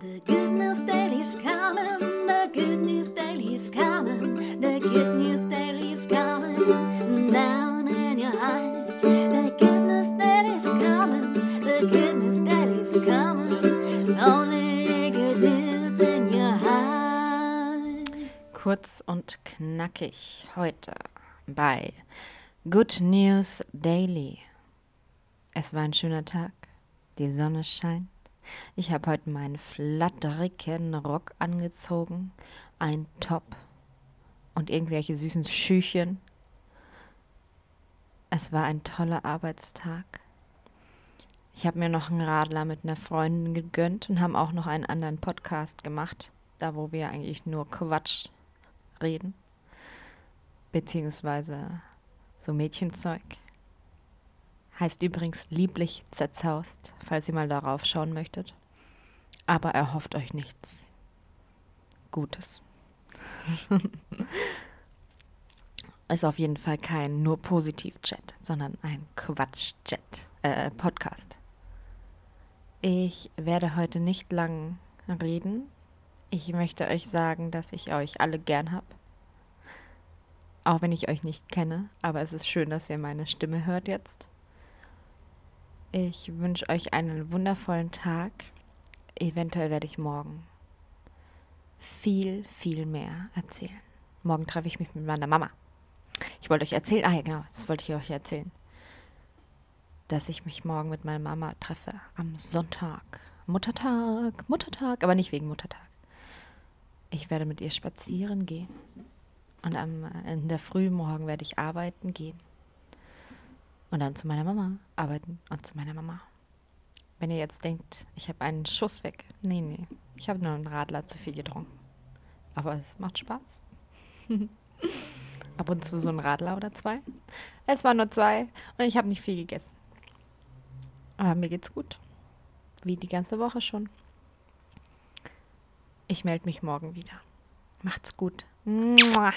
The good news daily's coming, the good news daily's coming, the good news daily's coming down in your heart. The good news daily's coming, the good news daily's coming, only good news in your heart. Kurz und knackig heute bei Good News Daily. Es war ein schöner Tag, die Sonne scheint. Ich habe heute meinen flatterigen Rock angezogen, ein Top und irgendwelche süßen Schüchen. Es war ein toller Arbeitstag. Ich habe mir noch einen Radler mit einer Freundin gegönnt und haben auch noch einen anderen Podcast gemacht, da wo wir eigentlich nur Quatsch reden, beziehungsweise so Mädchenzeug. Heißt übrigens lieblich zerzaust, falls ihr mal darauf schauen möchtet. Aber erhofft euch nichts Gutes. Ist auf jeden Fall kein nur Positiv-Chat, sondern ein Quatsch-Chat, äh, Podcast. Ich werde heute nicht lang reden. Ich möchte euch sagen, dass ich euch alle gern habe. Auch wenn ich euch nicht kenne, aber es ist schön, dass ihr meine Stimme hört jetzt. Ich wünsche euch einen wundervollen Tag. Eventuell werde ich morgen viel, viel mehr erzählen. Morgen treffe ich mich mit meiner Mama. Ich wollte euch erzählen, ah ja genau, das wollte ich euch erzählen, dass ich mich morgen mit meiner Mama treffe am Sonntag. Muttertag, Muttertag, aber nicht wegen Muttertag. Ich werde mit ihr spazieren gehen. Und am, in der Früh morgen werde ich arbeiten gehen. Und dann zu meiner Mama arbeiten und zu meiner Mama. Wenn ihr jetzt denkt, ich habe einen Schuss weg. Nee, nee. Ich habe nur einen Radler zu viel getrunken. Aber es macht Spaß. Ab und zu so ein Radler oder zwei. Es waren nur zwei und ich habe nicht viel gegessen. Aber mir geht's gut. Wie die ganze Woche schon. Ich melde mich morgen wieder. Macht's gut. Mua.